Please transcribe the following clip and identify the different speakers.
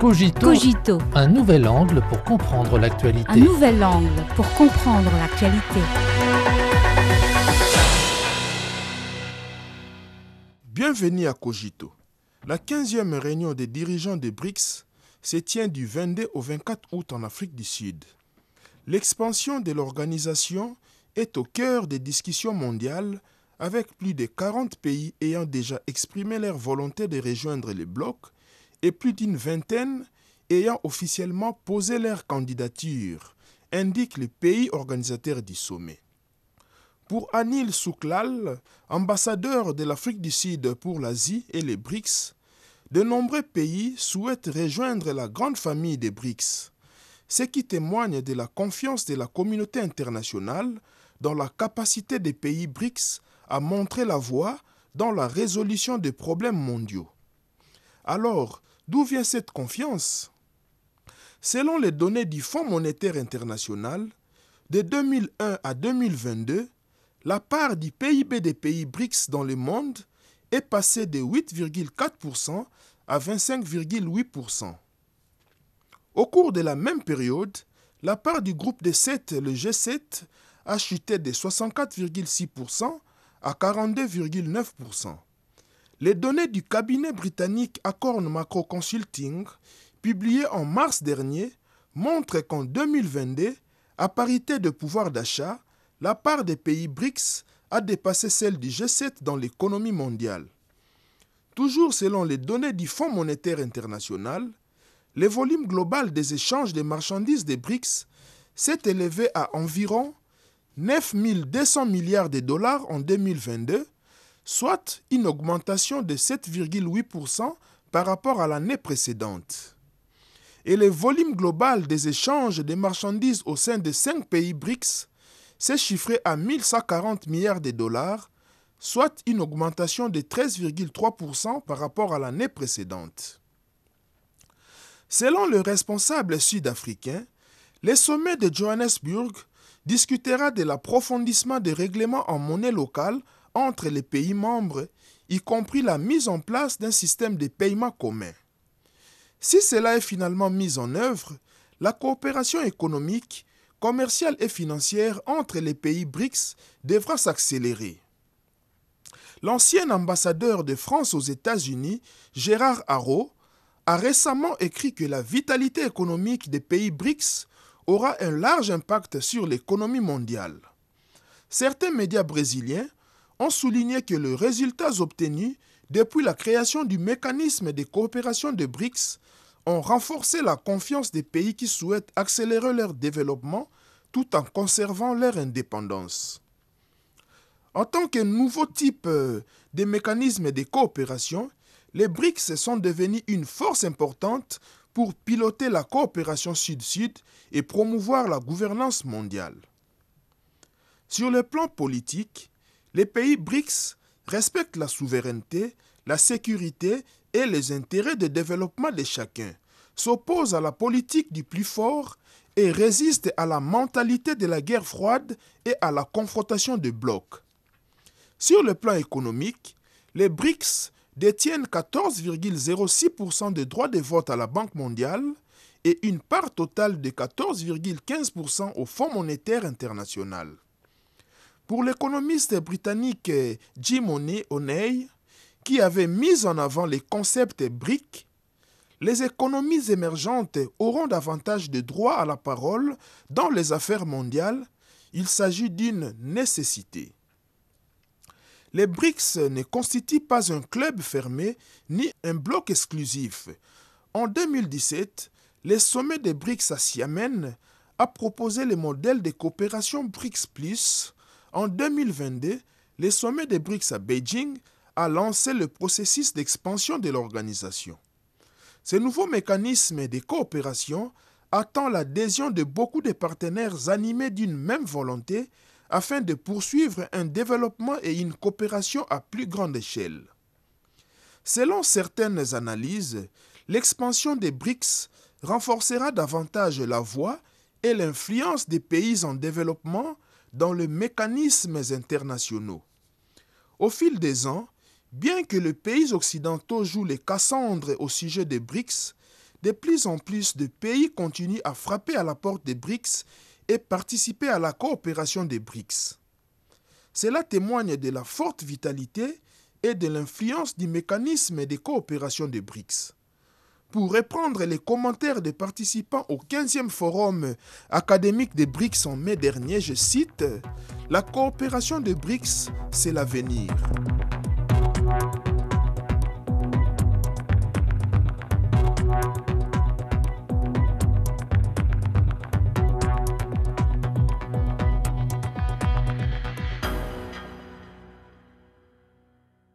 Speaker 1: Cogito,
Speaker 2: Cogito,
Speaker 1: un nouvel angle pour comprendre
Speaker 2: un
Speaker 1: l'actualité.
Speaker 2: nouvel angle pour comprendre l'actualité.
Speaker 3: Bienvenue à Cogito. La 15e réunion des dirigeants des BRICS se tient du 22 au 24 août en Afrique du Sud. L'expansion de l'organisation est au cœur des discussions mondiales avec plus de 40 pays ayant déjà exprimé leur volonté de rejoindre le bloc et plus d'une vingtaine ayant officiellement posé leur candidature, indique le pays organisateur du sommet. Pour Anil Souklal, ambassadeur de l'Afrique du Sud pour l'Asie et les BRICS, de nombreux pays souhaitent rejoindre la grande famille des BRICS, ce qui témoigne de la confiance de la communauté internationale dans la capacité des pays BRICS à montrer la voie dans la résolution des problèmes mondiaux. Alors, d'où vient cette confiance? Selon les données du Fonds monétaire international, de 2001 à 2022, la part du PIB des pays BRICS dans le monde est passée de 8,4% à 25,8%. Au cours de la même période, la part du groupe des 7, le G7, a chuté de 64,6% à 42,9%. Les données du cabinet britannique Acorn Macro Consulting, publiées en mars dernier, montrent qu'en 2022, à parité de pouvoir d'achat, la part des pays BRICS a dépassé celle du G7 dans l'économie mondiale. Toujours selon les données du Fonds monétaire international, le volume global des échanges de marchandises des BRICS s'est élevé à environ 9 200 milliards de dollars en 2022, soit une augmentation de 7,8% par rapport à l'année précédente. Et le volume global des échanges de marchandises au sein des cinq pays BRICS s'est chiffré à 1140 milliards de dollars, soit une augmentation de 13,3% par rapport à l'année précédente. Selon le responsable sud-africain, le sommet de Johannesburg discutera de l'approfondissement des règlements en monnaie locale entre les pays membres, y compris la mise en place d'un système de paiement commun. Si cela est finalement mis en œuvre, la coopération économique, commerciale et financière entre les pays BRICS devra s'accélérer. L'ancien ambassadeur de France aux États-Unis, Gérard Haro, a récemment écrit que la vitalité économique des pays BRICS aura un large impact sur l'économie mondiale. Certains médias brésiliens ont souligné que les résultats obtenus depuis la création du mécanisme de coopération de BRICS ont renforcé la confiance des pays qui souhaitent accélérer leur développement tout en conservant leur indépendance. En tant que nouveau type euh, de mécanisme de coopération, les BRICS sont devenus une force importante pour piloter la coopération sud-sud et promouvoir la gouvernance mondiale. Sur le plan politique, les pays BRICS respectent la souveraineté, la sécurité et les intérêts de développement de chacun, s'opposent à la politique du plus fort et résistent à la mentalité de la guerre froide et à la confrontation de blocs. Sur le plan économique, les BRICS détiennent 14,06% des droits de vote à la Banque mondiale et une part totale de 14,15% au Fonds monétaire international. Pour l'économiste britannique Jim O'Neill, qui avait mis en avant les concepts BRIC, les économies émergentes auront davantage de droits à la parole dans les affaires mondiales. Il s'agit d'une nécessité. Les BRICS ne constituent pas un club fermé ni un bloc exclusif. En 2017, le sommet des BRICS à Xiamen a proposé le modèle de coopération BRICS Plus. En 2022, le sommet des BRICS à Beijing a lancé le processus d'expansion de l'organisation. Ce nouveau mécanisme de coopération attend l'adhésion de beaucoup de partenaires animés d'une même volonté afin de poursuivre un développement et une coopération à plus grande échelle. Selon certaines analyses, l'expansion des BRICS renforcera davantage la voix et l'influence des pays en développement dans les mécanismes internationaux. Au fil des ans, bien que les pays occidentaux jouent les Cassandres au sujet des BRICS, de plus en plus de pays continuent à frapper à la porte des BRICS et participer à la coopération des BRICS. Cela témoigne de la forte vitalité et de l'influence du mécanisme de coopération des BRICS. Pour reprendre les commentaires des participants au 15e forum académique des BRICS en mai dernier, je cite La coopération des BRICS, c'est l'avenir.